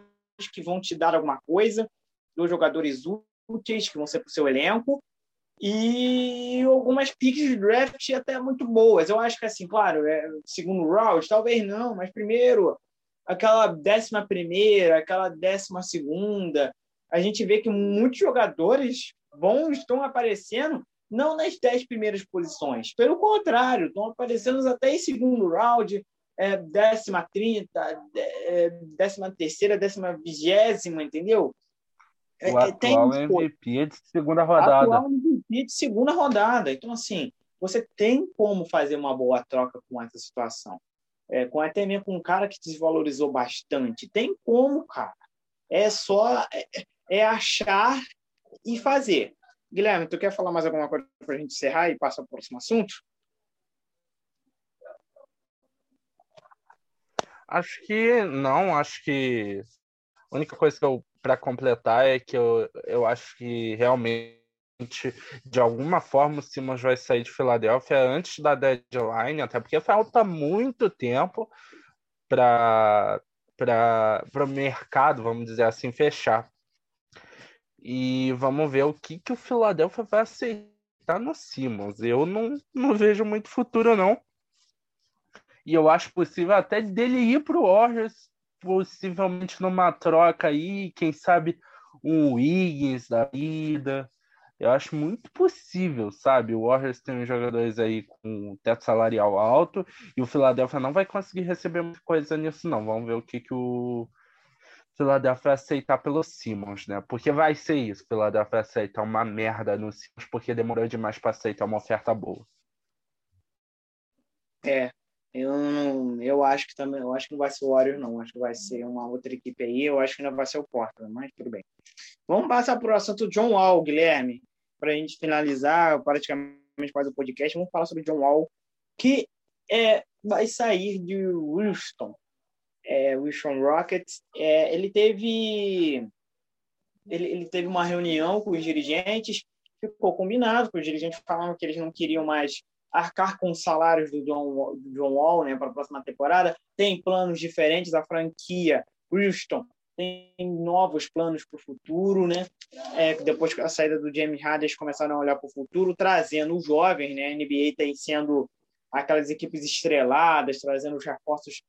que vão te dar alguma coisa, dois jogadores úteis que vão ser para o seu elenco, e algumas picks de draft até muito boas. Eu acho que, assim, claro, é, segundo round, talvez não, mas primeiro, aquela décima primeira, aquela décima segunda, a gente vê que muitos jogadores bons estão aparecendo não nas dez primeiras posições, pelo contrário, estão aparecendo até em segundo round, é, décima trinta, é, décima terceira, décima vigésima, entendeu? É, o é, atual tem, MVP de segunda rodada. Atual MVP de segunda rodada. Então, assim, você tem como fazer uma boa troca com essa situação. É, com até mesmo com um cara que desvalorizou bastante. Tem como, cara. É só é, é achar e fazer. Guilherme, tu quer falar mais alguma coisa para a gente encerrar e passar para o próximo assunto? Acho que não, acho que a única coisa que eu para completar é que eu, eu acho que realmente de alguma forma o Simmons vai sair de Filadélfia antes da deadline, até porque falta muito tempo para o mercado, vamos dizer assim, fechar. E vamos ver o que, que o Philadelphia vai aceitar no Simmons. Eu não, não vejo muito futuro, não. E eu acho possível até dele ir para o Warriors, possivelmente numa troca aí, quem sabe um Wiggins da vida. Eu acho muito possível, sabe? O Warriors tem jogadores aí com teto salarial alto e o Philadelphia não vai conseguir receber muita coisa nisso, não. Vamos ver o que, que o Philadelphia aceitar pelo Simmons, né? Porque vai ser isso. Philadelphia aceitar uma merda no Simmons porque demorou demais para aceitar uma oferta boa. É, eu não, eu acho que também, eu acho que não vai ser o Warriors não, acho que vai ser uma outra equipe aí, eu acho que ainda vai ser o Portland, mas tudo bem. Vamos passar para o assunto John Wall, Guilherme. Para a gente finalizar praticamente quase o podcast, vamos falar sobre John Wall, que é, vai sair de Houston, é, Houston Rockets. É, ele teve ele, ele teve uma reunião com os dirigentes, ficou combinado, que os dirigentes falaram que eles não queriam mais arcar com os salários do John, John Wall né, para a próxima temporada. Tem planos diferentes, a franquia Houston tem novos planos para o futuro, né? É, depois da saída do James Harden, eles começaram a olhar para o futuro, trazendo os jovens, né? A NBA tem sendo aquelas equipes estreladas, trazendo os reforços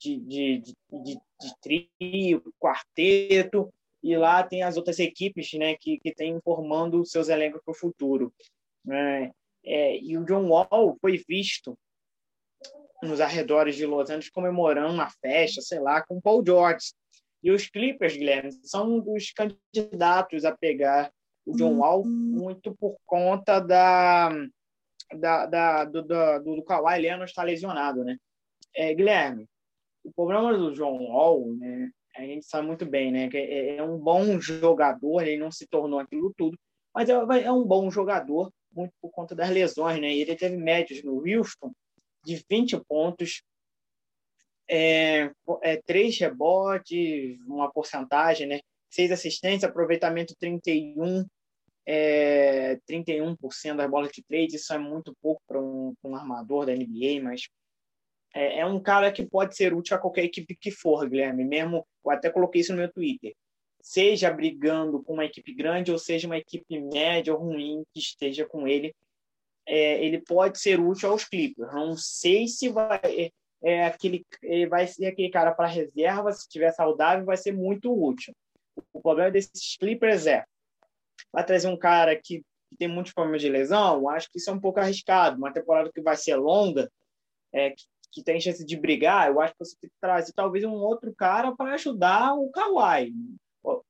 de, de, de, de, de trio, quarteto, e lá tem as outras equipes, né? Que, que têm formando seus elencos para o futuro. É, é, e o John Wall foi visto nos arredores de Los Angeles comemorando uma festa, sei lá, com Paul George. E os Clippers, Guilherme, são um dos candidatos a pegar o John Wall muito por conta da, da, da do, do, do Kawhi Leonard estar lesionado, né? É, Guilherme, o problema do John Wall, né, a gente sabe muito bem, né, que é, é um bom jogador, ele não se tornou aquilo tudo, mas é, é um bom jogador muito por conta das lesões, né? Ele teve médios no Houston de 20 pontos, é, é, três rebotes, uma porcentagem, né? Seis assistências, aproveitamento 31, é, 31% das bolas de trade. Isso é muito pouco para um, um, armador da NBA, mas é, é, um cara que pode ser útil a qualquer equipe que for, Guilherme. Mesmo, eu até coloquei isso no meu Twitter. Seja brigando com uma equipe grande ou seja uma equipe média ou ruim que esteja com ele, é, ele pode ser útil aos Clippers. Não sei se vai é aquele, ele vai ser aquele cara para reserva, se estiver saudável, vai ser muito útil. O problema desses Clippers é, vai trazer um cara que, que tem muitos problemas de lesão, acho que isso é um pouco arriscado. Uma temporada que vai ser longa, é, que, que, tem chance de brigar, eu acho que você tem que trazer talvez um outro cara para ajudar o Kawhi.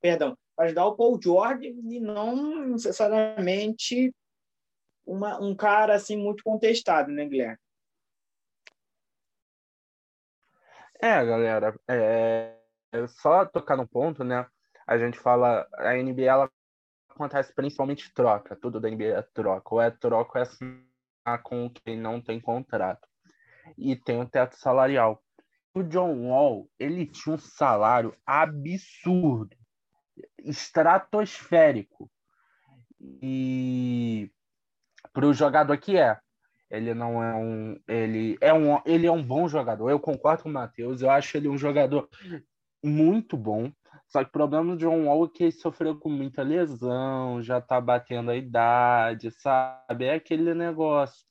Perdão, para ajudar o Paul George e não necessariamente uma, um cara assim muito contestado, né, Guilherme? É, galera, é, é só tocar no ponto, né? A gente fala, a NBA ela acontece principalmente troca, tudo da NBA é troca, ou é troca ou é assinar com quem não tem contrato. E tem um teto salarial. O John Wall, ele tinha um salário absurdo, estratosférico. E para o jogador que é, ele não é um. Ele é um, ele é um bom jogador. Eu concordo com o Matheus. Eu acho ele um jogador muito bom. Só que o problema do John Wall é que ele sofreu com muita lesão, já tá batendo a idade, sabe? É aquele negócio.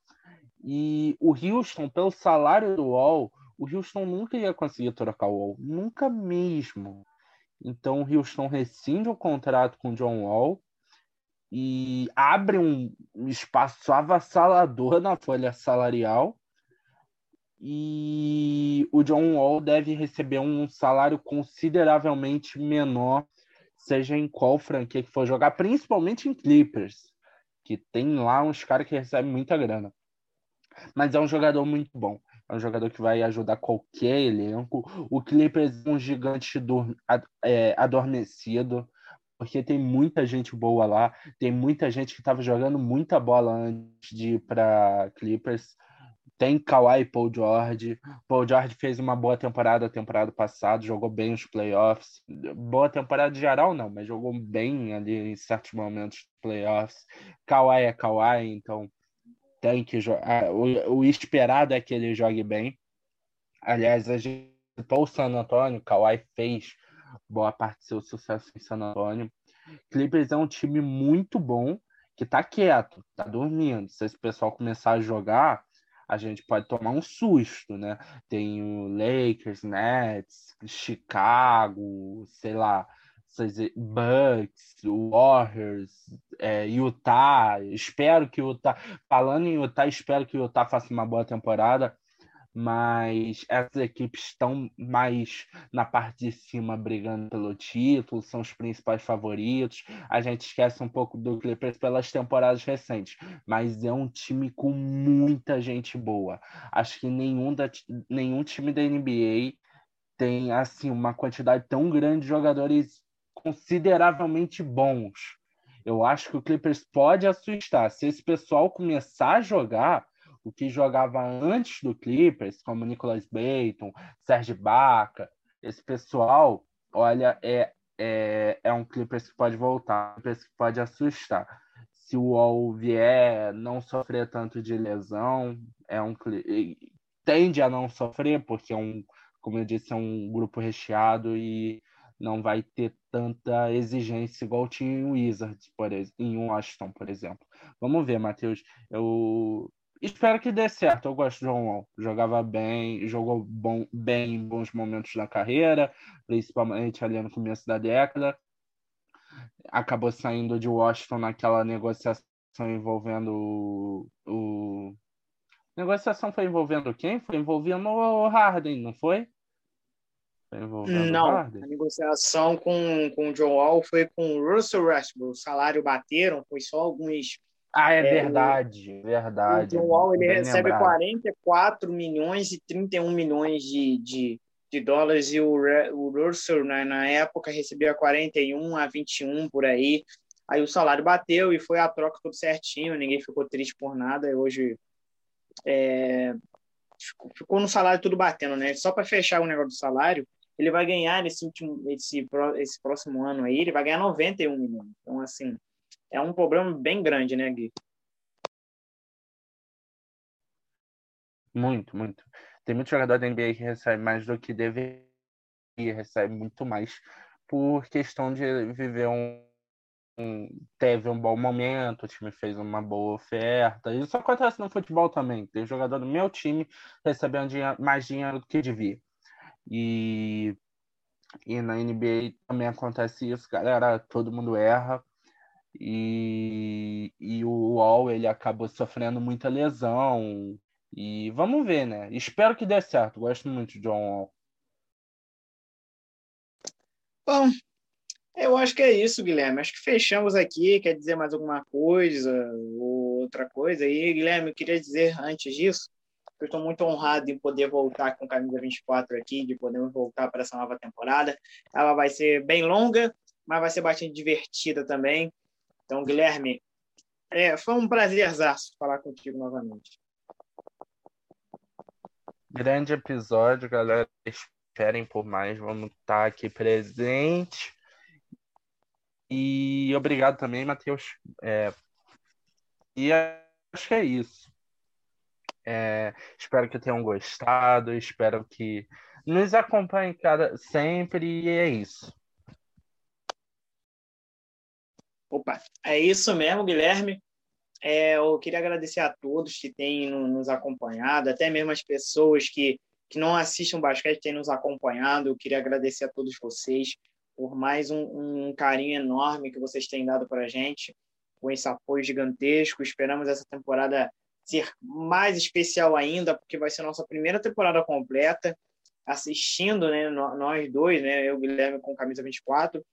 E o Houston, pelo salário do Wall, o Houston nunca ia conseguir trocar o Wall. Nunca mesmo. Então o Houston rescinde o contrato com o John Wall e abre um espaço avassalador na folha salarial. E o John Wall deve receber um salário consideravelmente menor, seja em qual franquia que for jogar, principalmente em Clippers, que tem lá uns caras que recebem muita grana. Mas é um jogador muito bom. É um jogador que vai ajudar qualquer elenco. O Clippers é um gigante é, adormecido porque tem muita gente boa lá, tem muita gente que estava jogando muita bola antes de ir para Clippers. tem Kawhi e Paul George. Paul George fez uma boa temporada a temporada passada, jogou bem os playoffs. Boa temporada geral, não, mas jogou bem ali em certos momentos playoffs. Kawhi é Kawhi, então tem que jogar. O, o esperado é que ele jogue bem. Aliás, a gente o San Antonio, Kawhi fez boa parte do seu sucesso em San Antonio. Clippers é um time muito bom que tá quieto, tá dormindo. Se esse pessoal começar a jogar, a gente pode tomar um susto, né? Tem o Lakers, Nets, Chicago, sei lá, Bucks, Warriors, é, Utah. Espero que o Utah, falando em Utah, espero que o Utah faça uma boa temporada mas essas equipes estão mais na parte de cima brigando pelo título, são os principais favoritos. A gente esquece um pouco do Clippers pelas temporadas recentes, mas é um time com muita gente boa. Acho que nenhum, da, nenhum time da NBA tem assim uma quantidade tão grande de jogadores consideravelmente bons. Eu acho que o Clippers pode assustar. Se esse pessoal começar a jogar, o que jogava antes do Clippers, como Nicholas Bayton, Serge Baca, esse pessoal, olha, é, é, é um Clippers que pode voltar, um Clippers que pode assustar. Se o Wall vier, não sofrer tanto de lesão, é um tende a não sofrer, porque é um, como eu disse, é um grupo recheado e não vai ter tanta exigência igual tinha em Wizards, por exemplo, em Washington, por exemplo. Vamos ver, Matheus. Eu espero que dê certo. Eu gosto do John Wall. Jogava bem, jogou bom, bem em bons momentos da carreira, principalmente ali no começo da década. Acabou saindo de Washington naquela negociação envolvendo o, o... negociação foi envolvendo quem? Foi envolvendo o Harden, não foi? Foi não, a negociação com, com o John Wall foi com o Russell Westbrook. O salário bateram, foi só alguns ah, é, é verdade, verdade. O John Wall ele recebe lembrado. 44 milhões e 31 milhões de, de, de dólares e o, o Russell né, na época recebia 41 a 21 por aí. Aí o salário bateu e foi a troca tudo certinho, ninguém ficou triste por nada. E hoje é, ficou no salário tudo batendo, né? Só para fechar o negócio do salário, ele vai ganhar nesse último esse, esse próximo ano aí, ele vai ganhar 91 milhões. Então assim, é um problema bem grande, né, Gui? Muito, muito. Tem muito jogador da NBA que recebe mais do que deveria, recebe muito mais por questão de viver um, um, teve um bom momento, o time fez uma boa oferta. Isso acontece no futebol também. Tem jogador do meu time recebendo dinheiro, mais dinheiro do que devia. E, e na NBA também acontece isso, galera. Todo mundo erra e, e o Wall ele acabou sofrendo muita lesão. E vamos ver, né? Espero que dê certo. Gosto muito de John Wall. Bom, eu acho que é isso, Guilherme. Acho que fechamos aqui. Quer dizer mais alguma coisa ou outra coisa aí? Guilherme, eu queria dizer antes disso eu estou muito honrado em poder voltar com Camisa 24 aqui, de podermos voltar para essa nova temporada. Ela vai ser bem longa, mas vai ser bastante divertida também. Então, Guilherme, é, foi um prazerzaço falar contigo novamente. Grande episódio, galera. Esperem por mais. Vamos estar aqui presente. E obrigado também, Matheus. É... E acho que é isso. É... Espero que tenham gostado. Espero que nos acompanhem cada... sempre. E é isso. Opa, é isso mesmo, Guilherme. É, eu queria agradecer a todos que têm nos acompanhado, até mesmo as pessoas que, que não assistem basquete têm nos acompanhado. Eu queria agradecer a todos vocês por mais um, um carinho enorme que vocês têm dado para a gente, com esse apoio gigantesco. Esperamos essa temporada ser mais especial ainda, porque vai ser nossa primeira temporada completa, assistindo, né, nós dois, né, eu, Guilherme, com camisa 24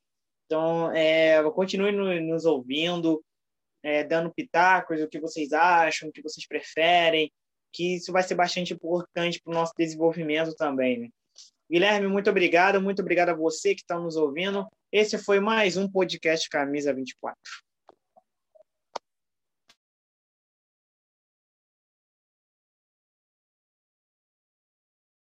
então, é, continue nos ouvindo, é, dando pitacos, o que vocês acham, o que vocês preferem, que isso vai ser bastante importante para o nosso desenvolvimento também. Né? Guilherme, muito obrigado, muito obrigado a você que está nos ouvindo. Esse foi mais um podcast Camisa 24.